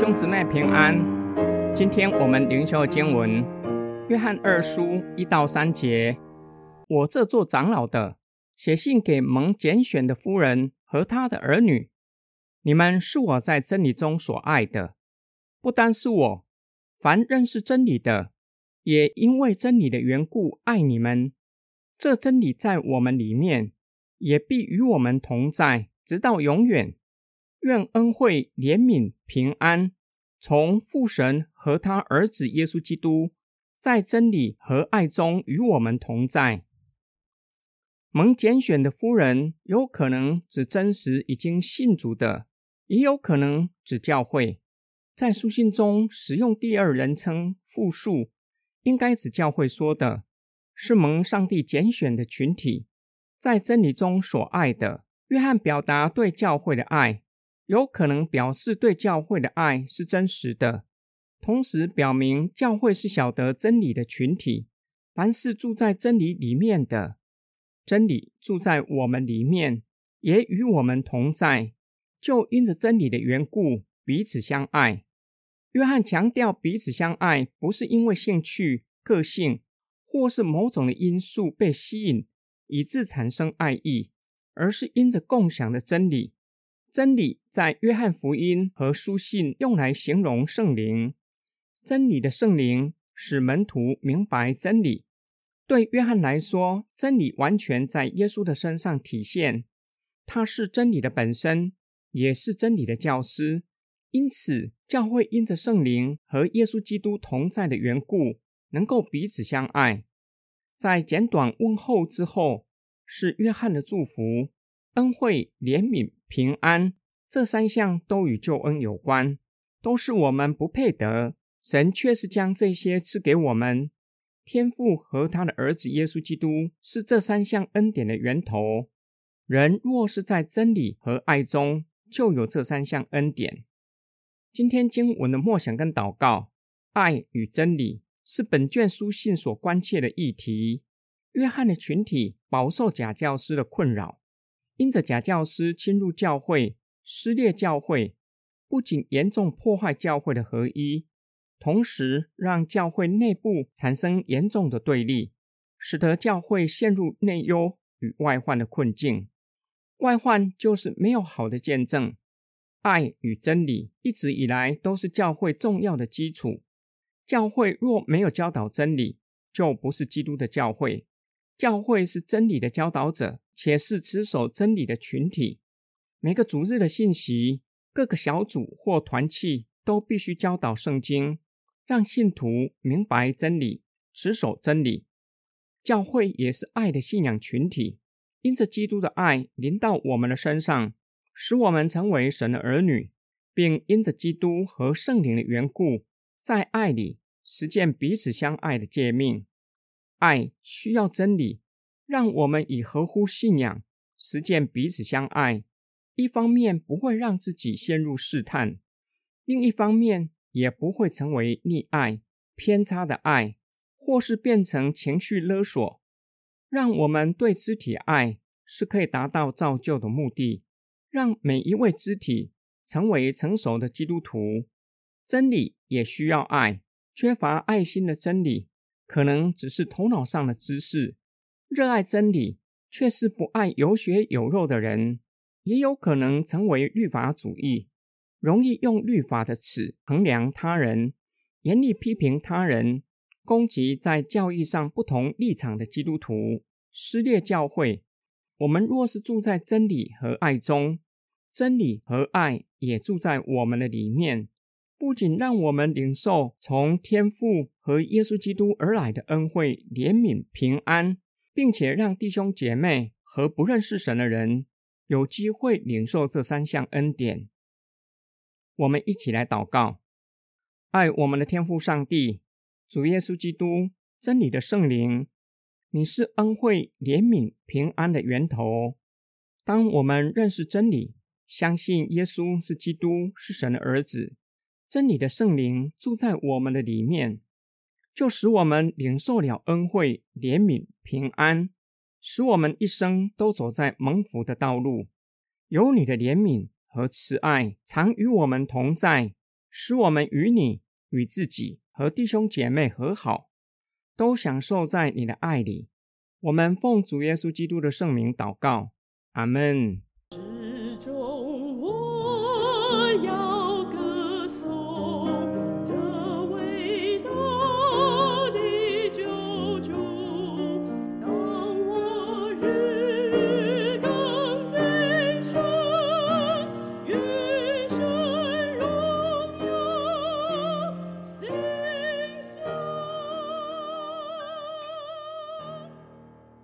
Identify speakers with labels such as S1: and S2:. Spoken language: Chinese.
S1: 兄姊妹平安。今天我们灵修的经文《约翰二书》一到三节。我这做长老的，写信给蒙拣选的夫人和他的儿女。你们是我在真理中所爱的，不单是我，凡认识真理的，也因为真理的缘故爱你们。这真理在我们里面，也必与我们同在，直到永远。愿恩惠、怜悯、平安，从父神和他儿子耶稣基督，在真理和爱中与我们同在。蒙拣选的夫人，有可能指真实已经信主的，也有可能指教会。在书信中使用第二人称复数，应该指教会说的，是蒙上帝拣选的群体，在真理中所爱的。约翰表达对教会的爱。有可能表示对教会的爱是真实的，同时表明教会是晓得真理的群体。凡是住在真理里面的，真理住在我们里面，也与我们同在，就因着真理的缘故彼此相爱。约翰强调彼此相爱，不是因为兴趣、个性或是某种的因素被吸引以致产生爱意，而是因着共享的真理。真理在约翰福音和书信用来形容圣灵。真理的圣灵使门徒明白真理。对约翰来说，真理完全在耶稣的身上体现。他是真理的本身，也是真理的教师。因此，教会因着圣灵和耶稣基督同在的缘故，能够彼此相爱。在简短问候之后，是约翰的祝福。恩惠、怜悯、平安，这三项都与救恩有关，都是我们不配得，神却是将这些赐给我们。天父和他的儿子耶稣基督是这三项恩典的源头。人若是在真理和爱中，就有这三项恩典。今天经文的默想跟祷告，爱与真理是本卷书信所关切的议题。约翰的群体饱受假教师的困扰。因着假教师侵入教会、撕裂教会，不仅严重破坏教会的合一，同时让教会内部产生严重的对立，使得教会陷入内忧与外患的困境。外患就是没有好的见证。爱与真理一直以来都是教会重要的基础。教会若没有教导真理，就不是基督的教会。教会是真理的教导者。且是持守真理的群体。每个主日的信息，各个小组或团契都必须教导圣经，让信徒明白真理，持守真理。教会也是爱的信仰群体，因着基督的爱临到我们的身上，使我们成为神的儿女，并因着基督和圣灵的缘故，在爱里实践彼此相爱的诫命。爱需要真理。让我们以合乎信仰实践彼此相爱，一方面不会让自己陷入试探，另一方面也不会成为溺爱、偏差的爱，或是变成情绪勒索。让我们对肢体爱是可以达到造就的目的，让每一位肢体成为成熟的基督徒。真理也需要爱，缺乏爱心的真理，可能只是头脑上的知识。热爱真理却是不爱有血有肉的人，也有可能成为律法主义，容易用律法的尺衡量他人，严厉批评他人，攻击在教义上不同立场的基督徒，撕裂教会。我们若是住在真理和爱中，真理和爱也住在我们的里面，不仅让我们领受从天父和耶稣基督而来的恩惠、怜悯、平安。并且让弟兄姐妹和不认识神的人有机会领受这三项恩典。我们一起来祷告：爱我们的天父上帝，主耶稣基督，真理的圣灵，你是恩惠、怜悯、平安的源头。当我们认识真理，相信耶稣是基督，是神的儿子，真理的圣灵住在我们的里面。就使我们领受了恩惠、怜悯、平安，使我们一生都走在蒙福的道路。有你的怜悯和慈爱常与我们同在，使我们与你、与自己和弟兄姐妹和好，都享受在你的爱里。我们奉主耶稣基督的圣名祷告，阿门。